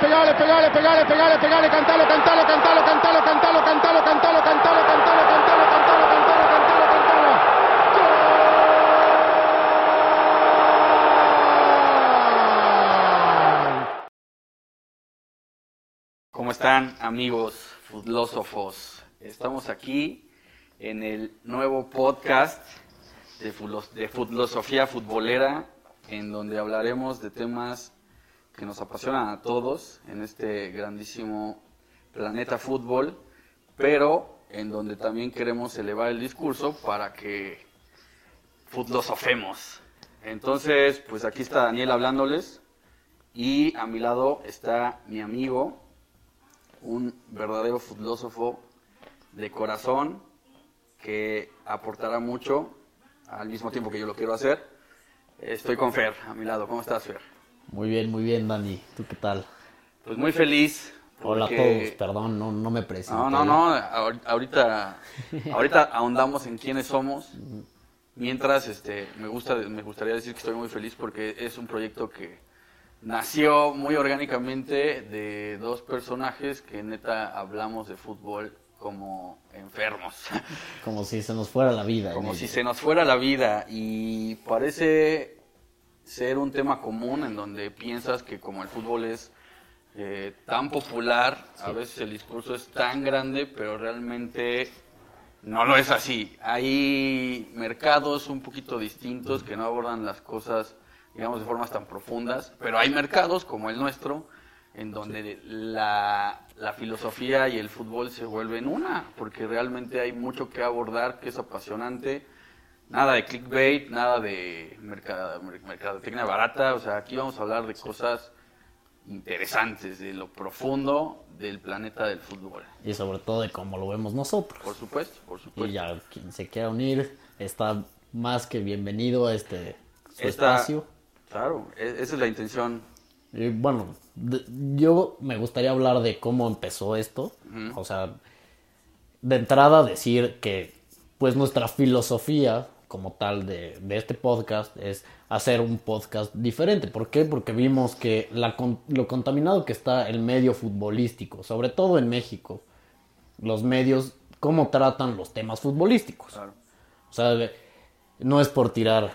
pegale, pegale, pegale, pegale, pegale, cantalo, cantalo, cantalo, cantalo, cantalo, cantalo, cantalo, cantalo, cantalo, cantalo, cantalo, cantalo, cantalo, cantalo. ¿Cómo están amigos filósofos? Estamos aquí en el nuevo podcast de, de filosofía futbolera, en donde hablaremos de temas que nos apasionan a todos en este grandísimo planeta fútbol, pero en donde también queremos elevar el discurso para que filosofemos. Entonces, pues aquí está Daniel hablándoles y a mi lado está mi amigo, un verdadero filósofo de corazón que aportará mucho al mismo tiempo que yo lo quiero hacer. Estoy con Fer, a mi lado. ¿Cómo estás, Fer? Muy bien, muy bien, Dani. ¿Tú qué tal? Pues muy feliz. Hola porque- a todos, perdón, no, no me presenté. No, no, no. ahor- Ahorita, ahorita ahondamos en quiénes somos. Mientras, este, me gusta, me gustaría decir que estoy muy feliz porque es un proyecto que nació muy orgánicamente de dos personajes que neta hablamos de fútbol como enfermos. Como si se nos fuera la vida. Como si se nos fuera la vida y parece ser un tema común en donde piensas que como el fútbol es eh, tan popular, a veces el discurso es tan grande, pero realmente no lo es así. Hay mercados un poquito distintos que no abordan las cosas, digamos, de formas tan profundas, pero hay mercados como el nuestro en donde la, la filosofía y el fútbol se vuelven una, porque realmente hay mucho que abordar que es apasionante. Nada de clickbait, nada de mercado, mercadotecnia barata, o sea, aquí vamos a hablar de cosas interesantes, de lo profundo del planeta del fútbol. Y sobre todo de cómo lo vemos nosotros. Por supuesto, por supuesto. Y ya quien se quiera unir está más que bienvenido a este su Esta- espacio. Claro, e- esa es la intención. Y bueno, de- yo me gustaría hablar de cómo empezó esto. O sea, de entrada decir que pues nuestra filosofía como tal de, de este podcast es hacer un podcast diferente. ¿Por qué? Porque vimos que la lo contaminado que está el medio futbolístico, sobre todo en México, los medios, cómo tratan los temas futbolísticos. Claro. O sea, no es por tirar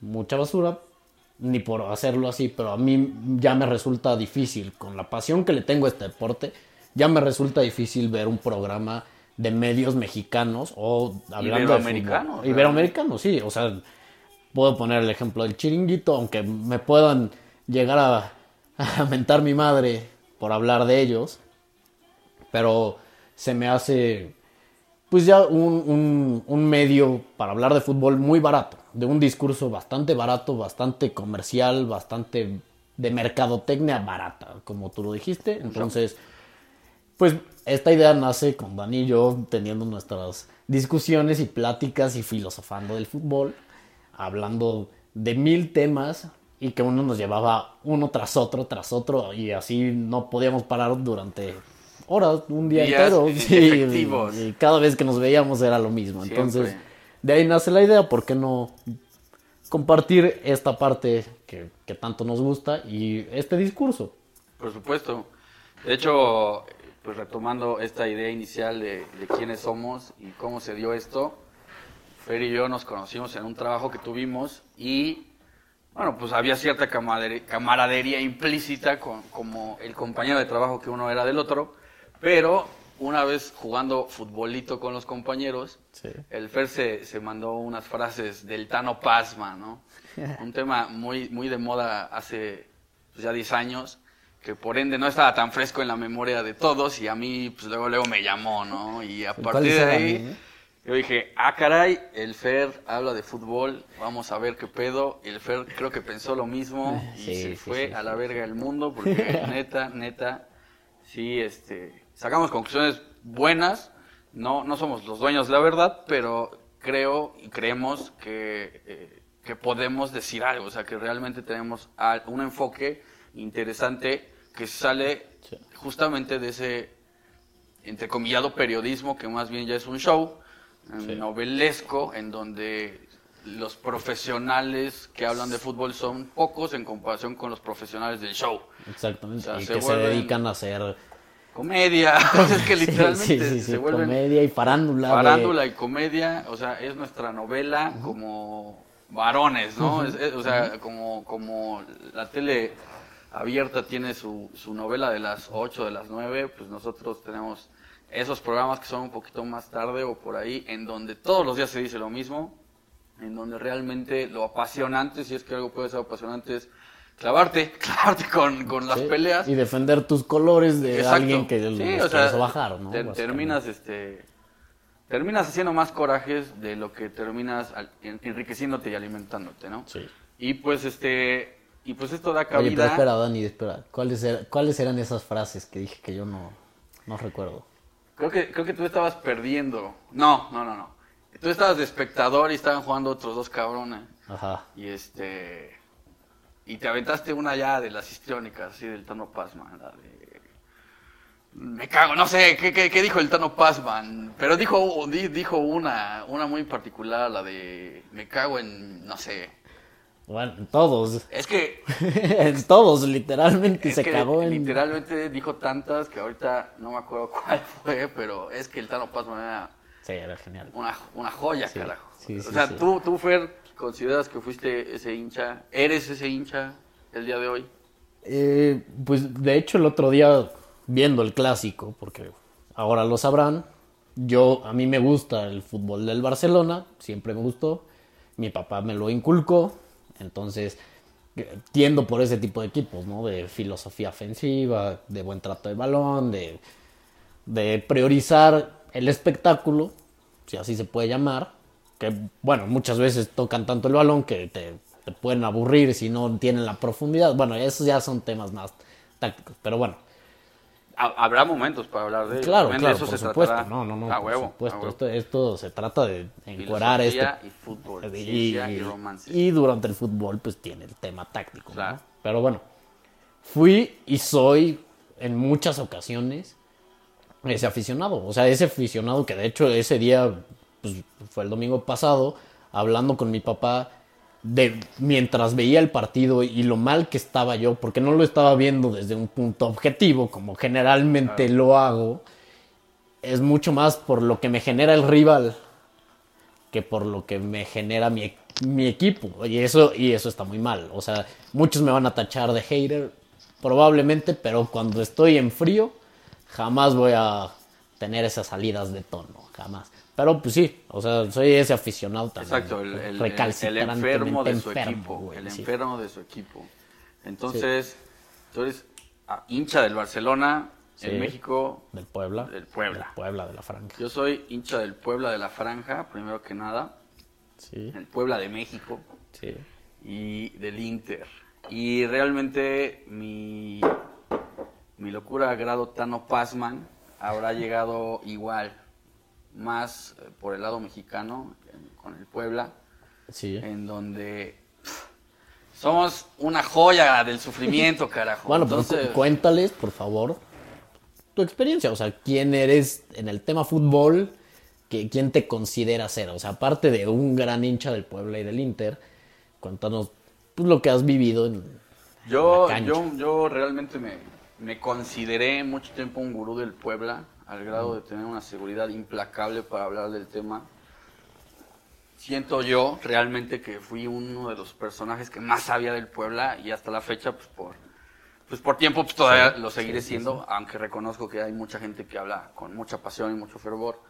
mucha basura, ni por hacerlo así, pero a mí ya me resulta difícil, con la pasión que le tengo a este deporte, ya me resulta difícil ver un programa de medios mexicanos o hablando de Iberoamericanos, fútbol. Iberoamericanos, sí, o sea, puedo poner el ejemplo del chiringuito, aunque me puedan llegar a, a mentar mi madre por hablar de ellos, pero se me hace pues ya un, un- un medio para hablar de fútbol muy barato, de un discurso bastante barato, bastante comercial, bastante de mercadotecnia barata, como tú lo dijiste. Entonces, pues esta idea nace con Dani y yo teniendo nuestras discusiones y pláticas y filosofando del fútbol, hablando de mil temas y que uno nos llevaba uno tras otro, tras otro, y así no podíamos parar durante horas, un día Días entero. y, y cada vez que nos veíamos era lo mismo. Siempre. Entonces, de ahí nace la idea, ¿por qué no compartir esta parte que, que tanto nos gusta y este discurso? Por supuesto. De hecho, pues retomando esta idea inicial de, de quiénes somos y cómo se dio esto, Fer y yo nos conocimos en un trabajo que tuvimos y, bueno, pues había cierta camaradería implícita con, como el compañero de trabajo que uno era del otro, pero una vez jugando futbolito con los compañeros, Sí. el Fer se, se mandó unas frases del Tano Pasma, ¿no? Un tema muy, muy de moda hace pues, ya 10 años, que por ende no estaba tan fresco en la memoria de todos y a mí pues luego luego me llamó, ¿no? Y a partir ¿Cuáles de ahí eh? yo dije, ah caray, el Fer habla de fútbol, vamos a ver qué pedo. Y el Fer creo que pensó lo mismo y Sí, se sí, fue sí, a la verga del mundo porque neta, neta, sí, este, sacamos conclusiones buenas. No, no somos los dueños de la verdad, pero creo y creemos que, eh, que podemos decir algo, o sea, que realmente tenemos un enfoque interesante que sale justamente de ese entrecomillado periodismo que más bien ya es un show eh, Sí. novelesco en donde los profesionales que hablan de fútbol son pocos en comparación con los profesionales del show. Exactamente. O sea, y se que se dedican a hacer Comedia, es que literalmente sí, sí, sí, se vuelven comedia y farándula. de- farándula y comedia, o sea, es nuestra novela como varones, ¿no? Es- es- o sea, como, como la tele abierta tiene su, su novela de las 8, de las 9, pues nosotros tenemos esos programas que son un poquito más tarde o por ahí, en donde todos los días se dice lo mismo, en donde realmente lo apasionante, si es que algo puede ser apasionante, es clavarte, clavarte con, con las Sí, peleas. Y defender tus colores de Exacto. alguien que Sí, los o quieres sea, bajar, ¿no? te- terminas, este, terminas haciendo más corajes de lo que terminas enriqueciéndote y alimentándote, ¿no? Sí. Y pues, este, y pues esto da Oye, pero cabida. espera, Dani, espera. ¿Cuáles, era- ¿Cuáles eran esas frases que dije que yo no, no recuerdo? Creo que, creo que tú estabas perdiendo. No, no, no, no. Tú estabas de espectador y estaban jugando otros dos cabrones. Ajá. Y este. Y te aventaste una ya de las histriónicas, así del Tano Pazman, la de. Me cago, no sé, ¿qué, qué, qué dijo el Tano Pazman? Pero dijo, di- dijo una, una muy particular, la de. Me cago en. No sé. Bueno, en todos. Es que. en todos, literalmente. se cagó en. Literalmente dijo tantas que ahorita no me acuerdo cuál fue, pero es que el Tano Pazman era Sí, era genial. una, una joya, Sí, carajo. sí, sí, o sea, tú, tú, Fer, consideras que fuiste ese hincha, eres ese hincha el día de hoy. Eh, pues de hecho el otro día viendo el clásico, porque ahora lo sabrán, yo a mí me gusta el fútbol del Barcelona, siempre me gustó, mi papá me lo inculcó, entonces eh, tiendo por ese tipo de equipos, ¿no? De filosofía ofensiva, de buen trato de balón, de, de priorizar el espectáculo, si así se puede llamar, que bueno, muchas veces tocan tanto el balón que te, te pueden aburrir si no tienen la profundidad. Bueno, esos ya son temas más tácticos, pero bueno, Habrá momentos para hablar de ello. claro, También de claro, eso por se supuesto, tratará. no, no, no, A por huevo. supuesto, a huevo. esto, esto se trata de encuerar este y fútbol, y, ciencia y romance. y durante el fútbol pues tiene el tema táctico, ¿no? Claro. Pero bueno, fui y soy en muchas ocasiones ese aficionado, o sea, ese aficionado que de hecho ese día pues, fue el domingo pasado hablando con mi papá de mientras veía el partido y lo mal que estaba yo, porque no lo estaba viendo desde un punto objetivo como generalmente lo hago, es mucho más por lo que me genera el rival que por lo que me genera mi, mi equipo. Y eso, y eso está muy mal. O sea, muchos me van a tachar de hater, probablemente, pero cuando estoy en frío, jamás voy a tener esas salidas de tono, jamás. Pero pues sí, o sea, soy ese aficionado también. Exacto, el, el- el- enfermo de su enfermo, equipo. güey, el sí. enfermo de su equipo. Entonces, tú eres ah, hincha del Barcelona Sí. en México. Del Puebla. Del Puebla. Del Puebla, de la Franja. Yo soy hincha del Puebla de la Franja, primero que nada. Sí, El Puebla de México. sí. y del Inter. Y realmente mi, mi locura a grado Tano Pazman habrá llegado igual, más eh, por el lado mexicano, con el Puebla, Sí. en donde somos una joya del sufrimiento, carajo. Bueno, pues Entonces, cu- cuéntales, por favor, tu experiencia. O sea, quién eres en el tema fútbol, que, quién te considera ser. O sea, aparte de un gran hincha del Puebla y del Inter, cuéntanos pues, lo que has vivido en. Yo, la yo, yo realmente me, me consideré mucho tiempo un gurú del Puebla, al grado de tener una seguridad implacable para hablar del tema. Siento yo realmente que fui uno de los personajes que más sabía del Puebla y hasta la fecha, pues por, pues por tiempo, pues todavía Sí, lo seguiré sí, sí, siendo, aunque reconozco que hay mucha gente que habla con mucha pasión y mucho fervor,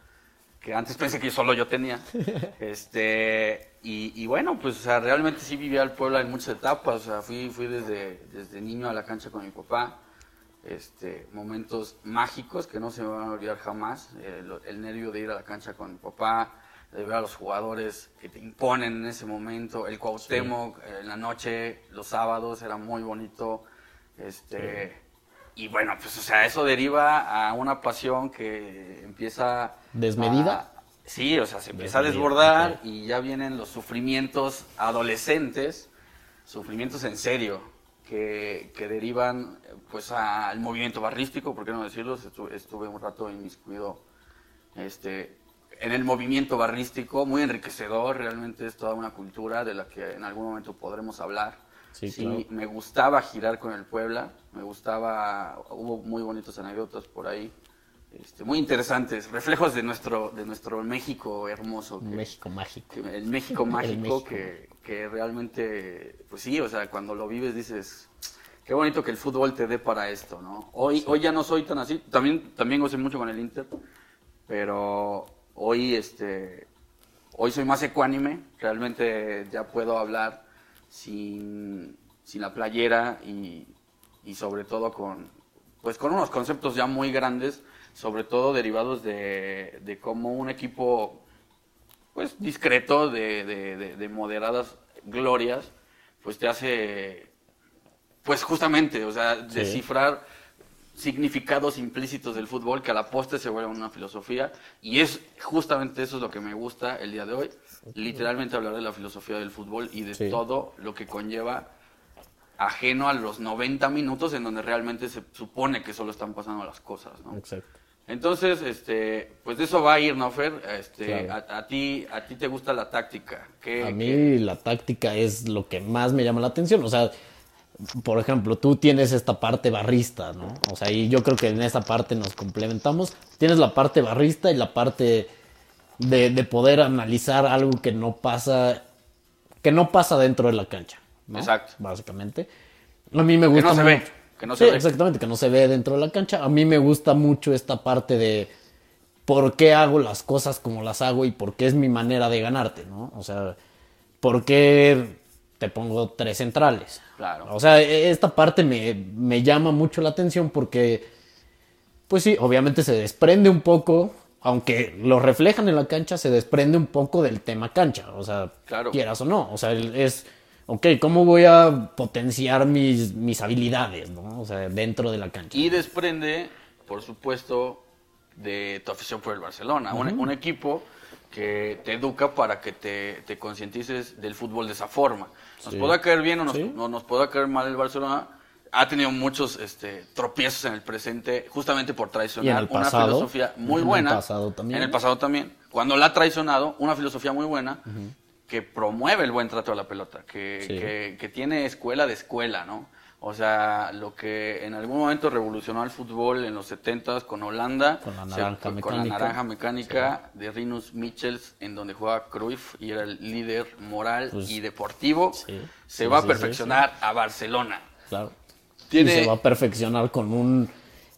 que antes pensé que solo yo tenía. este y, y bueno, pues o sea, realmente sí vivía el Puebla en muchas etapas, o sea, fui, fui desde, desde niño a la cancha con mi papá, este, momentos mágicos que no se me van a olvidar jamás, el, el nervio de ir a la cancha con mi papá, de ver a los jugadores que te imponen en ese momento, el Cuauhtémoc eh, en la noche, los sábados, era muy bonito, este, y bueno, pues o sea, eso deriva a una pasión que empieza... ¿Desmedida? a- sí, o sea, se empieza a desbordar y ya vienen los sufrimientos adolescentes, sufrimientos en serio, que, que derivan pues al movimiento barrístico, ¿por qué no decirlo? Estuve, estuve un rato inmiscuido este, en el movimiento barrístico, muy enriquecedor, realmente es toda una cultura de la que en algún momento podremos hablar. Sí, Sí, claro. me gustaba girar con el Puebla, me gustaba, hubo muy bonitas anécdotas por ahí, este, muy interesantes, reflejos de nuestro, de nuestro México hermoso. que- México mágico. que- el México mágico México. Que, que realmente, pues sí, o sea, cuando lo vives dices, qué bonito que el fútbol te dé para esto, ¿no? Hoy, hoy ya no soy tan así, también, también gocé mucho con el Inter, pero hoy, este, hoy soy más ecuánime, realmente ya puedo hablar sin, sin la playera y, y sobre todo con, pues con unos conceptos ya muy grandes, sobre todo derivados de, de cómo un equipo pues discreto de, de- de- de moderadas glorias, pues te hace, pues justamente, o sea, descifrar significados implícitos del fútbol que a la postre se vuelve una filosofía y es justamente eso es lo que me gusta el día de hoy, literalmente hablar de la filosofía del fútbol y de Sí. todo lo que conlleva ajeno a los 90 minutos en donde realmente se supone que solo están pasando las cosas, ¿no? Exacto. Entonces, este, pues de eso va a ir, ¿no, Fer? Este, Claro. a, a ti, a ti te gusta la táctica. ¿Qué, A qué- mí la táctica es lo que más me llama la atención. O sea, por ejemplo, tú tienes esta parte barrista, ¿no? O sea, y yo creo que en esa parte nos complementamos. Tienes la parte barrista y la parte de, de poder analizar algo que no pasa, que no pasa dentro de la cancha, ¿no? Exacto. Básicamente. A mí me gusta no se mucho- ve, que no se Sí, ve. exactamente, que no se ve dentro de la cancha. A mí me gusta mucho esta parte de por qué hago las cosas como las hago y por qué es mi manera de ganarte, ¿no? O sea, por qué te pongo tres centrales. Claro. O sea, e- esta parte me, me llama mucho la atención porque, pues sí, obviamente se desprende un poco, aunque lo reflejan en la cancha, se desprende un poco del tema cancha. O sea, Claro. quieras o no. O sea, es, ok, ¿cómo voy a potenciar mis, mis habilidades, ¿no? O sea, dentro de la cancha. Y desprende, por supuesto, de tu afición por el Barcelona. un, un equipo que te educa para que te, te concientices del fútbol de esa forma. Nos Sí. podrá caer bien o nos, Sí. no nos podrá caer mal el Barcelona. Ha tenido muchos este, tropiezos en el presente, justamente por traicionar una filosofía muy En el buena. pasado también. En el pasado también. Cuando la ha traicionado, una filosofía muy buena que promueve el buen trato a la pelota, que, Sí. que, que tiene escuela de escuela, ¿no? O sea, lo que en algún momento revolucionó al fútbol en los 70s con Holanda, Con la se- naranja con la mecánica. naranja mecánica de Rinus Michels, en donde jugaba Cruyff y era el líder moral Pues, y deportivo, sí, se va a perfeccionar a Barcelona. Claro. Tiene- Y se va a perfeccionar con un,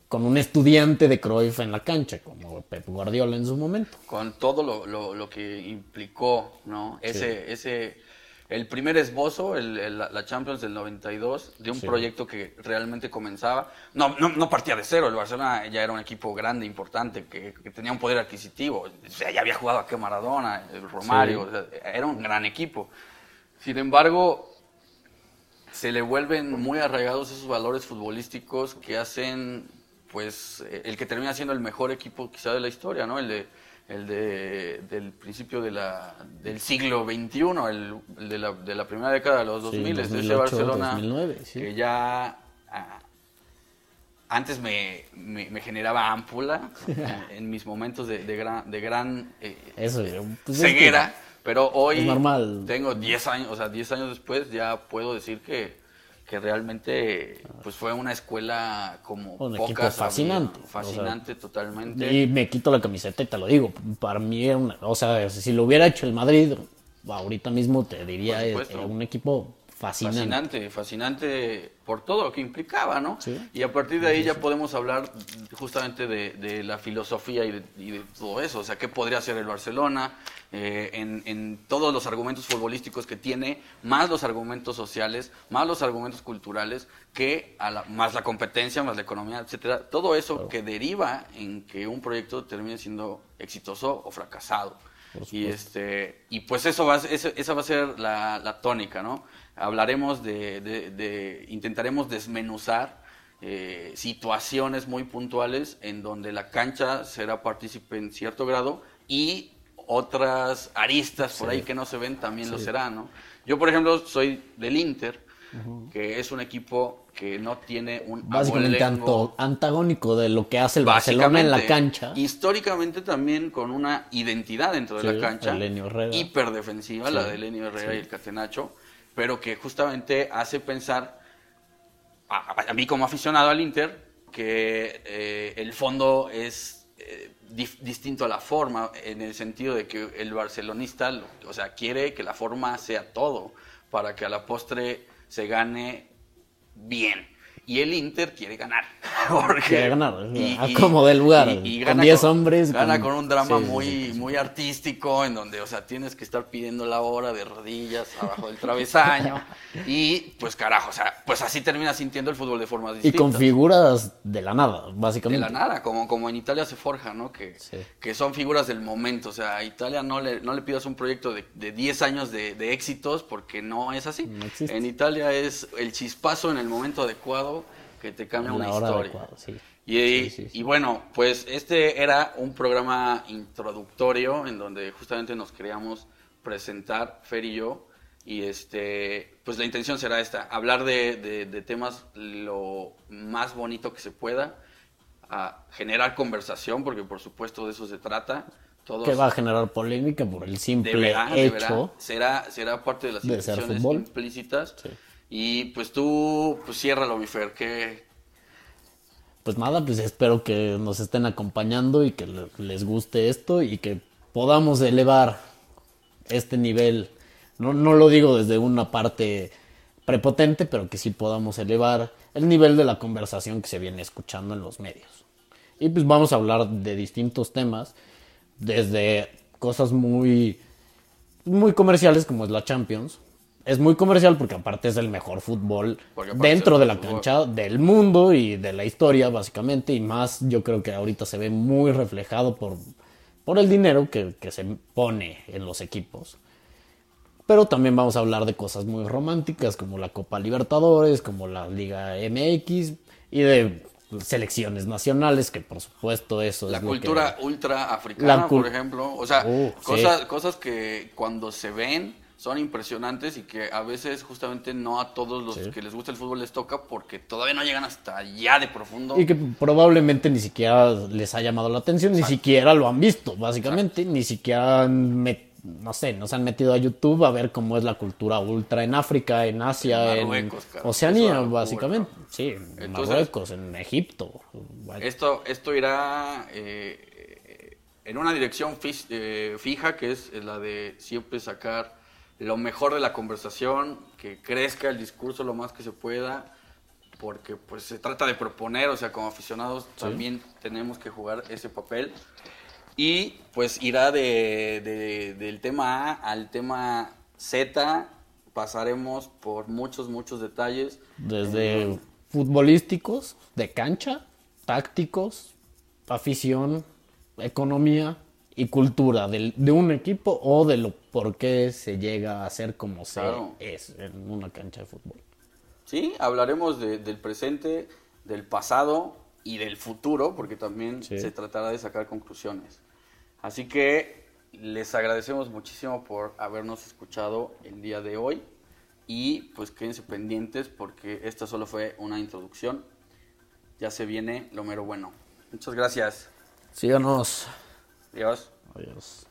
con un estudiante de Cruyff en la cancha, como Pep Guardiola en su momento. con todo lo, lo- lo que implicó, ¿no? Ese, ese, el primer esbozo, el- el- la Champions del 92, de un Sí. proyecto que realmente comenzaba. No, no, no partía de cero, el Barcelona ya era un equipo grande, importante, que, que tenía un poder adquisitivo. O sea, ya había jugado aquí Maradona, el Romario, Sí. o sea, era un gran equipo. Sin embargo, se le vuelven muy arraigados esos valores futbolísticos que hacen, pues, eh, el que termina siendo el mejor equipo quizá de la historia, ¿no? El de, el de, del principio de la, del siglo XXI, el, el de, la, de la primera década de los Sí, 2000, ese 2008, Barcelona 2009, sí. que ya ah, antes me, me, me generaba ámpula en, en mis momentos de, de gran, de gran eh, Eso, pues, es que- ceguera, pero hoy normal. tengo 10 años, o sea, 10 años después ya puedo decir que, que realmente pues fue una escuela como Un equipo había. fascinante, o sea, Fascinante totalmente. Y me quito la camiseta y te lo digo. Para mí era una, o sea, si lo hubiera hecho el Madrid, ahorita mismo te diría es supuesto. un equipo fascinante. Fascinante, fascinante por todo lo que implicaba, ¿no? Sí. Y a partir de ahí ya podemos hablar justamente de, de la filosofía y de, y de todo eso. O sea, ¿qué podría hacer el Barcelona eh, en, en todos los argumentos futbolísticos que tiene, más los argumentos sociales, más los argumentos culturales, que a la- más la competencia, más la economía, etcétera? Todo eso que deriva en que un proyecto termine siendo exitoso o fracasado. Y este y pues eso va esa va a ser la, la tónica, ¿no? Hablaremos de, de- de- intentaremos desmenuzar eh, situaciones muy puntuales en donde la cancha será partícipe en cierto grado y otras aristas por ahí que no se ven también lo serán, ¿no? Yo, por ejemplo, soy del Inter que es un equipo que no tiene un Básicamente abolengo- antagónico de lo que hace el Barcelona en la cancha. Históricamente también con una identidad dentro de la cancha. Hiperdefensiva, la de Lenio Herrera y el Catenacho. Pero que justamente hace pensar, a, a mí como aficionado al Inter, que eh, el fondo es eh, distinto a la forma, en el sentido de que el barcelonista, lo- o sea, quiere que la forma sea todo, para que a la postre se gane bien. Y el Inter quiere ganar. Porque, Quiere ganar, a como dé lugar, con gana 10 hombres, Gana con- con un drama sí, muy, sí, sí. muy artístico, en donde, o sea, tienes que estar pidiendo la hora de rodillas abajo del travesaño. y, pues, carajo, o sea, pues así termina sintiendo el fútbol de formas Y distintas. con figuras de la nada, De básicamente. la nada, como, como en Italia se forja, ¿no? Que, que son figuras del momento. O sea, a Italia no le, no le pidas un proyecto de, de 10 años de, de éxitos porque no es así. No en Italia es el chispazo en el momento adecuado que te cambia una historia. sí. Y, Sí, sí, sí. y bueno, pues este era un programa introductorio en donde justamente nos queríamos presentar, Fer y yo, y este, pues la intención será esta, hablar de, de- de temas lo más bonito que se pueda, a generar conversación, porque por supuesto de eso se trata. Todos Que va a generar polémica por el simple deberá, hecho. deberá, será, será parte de las de intenciones implícitas. Sí. Y pues tú, pues ciérralo, mi que Pues nada, pues espero que nos estén acompañando y que le- les guste esto y que podamos elevar este nivel. No, no lo digo desde una parte prepotente, pero que sí podamos elevar el nivel de la conversación que se viene escuchando en los medios. Y pues vamos a hablar de distintos temas, desde cosas muy, muy comerciales como es la Champions. Es muy comercial porque aparte es el mejor fútbol dentro de la fútbol. cancha del mundo y de la historia básicamente y más yo creo que ahorita se ve muy reflejado por, por el dinero que, que se pone en los equipos. Pero también vamos a hablar de cosas muy románticas como la Copa Libertadores, como la Liga MX y de selecciones nacionales, que por supuesto eso La es lo que- cultura ultra africana, La por ejemplo. O sea, Uh, sí. cosas, cosas que cuando se ven son impresionantes y que a veces justamente no a todos los Sí. que les gusta el fútbol les toca porque todavía no llegan hasta allá de profundo. Y que probablemente ni siquiera les ha llamado la atención, ni siquiera lo han visto, básicamente, ni siquiera han met- no sé, nos han metido a YouTube a ver cómo es la cultura ultra en África, en Asia, En. Eso Oceanía, locura, básicamente. Sí, en Entonces- Marruecos, en Egipto. Vaya. Esto, esto irá eh, en una dirección eh, fija, que es la de siempre sacar lo mejor de la conversación, que crezca el discurso lo más que se pueda, porque pues se trata de proponer, o sea, como aficionados también tenemos que jugar ese papel. Y pues irá de, de- del tema A al tema Z, pasaremos por muchos, muchos detalles. Desde futbolísticos, de cancha, tácticos, afición, economía y cultura del- de un equipo o de lo por qué se llega a ser como se Claro. es en una cancha de fútbol. Sí, hablaremos de- del presente, del pasado y del futuro, porque también Sí. se tratará de sacar conclusiones. Así que les agradecemos muchísimo por habernos escuchado el día de hoy y pues quédense pendientes porque esta solo fue una introducción. Ya se viene lo mero bueno. Muchas gracias. Síganos. Adiós. Adiós.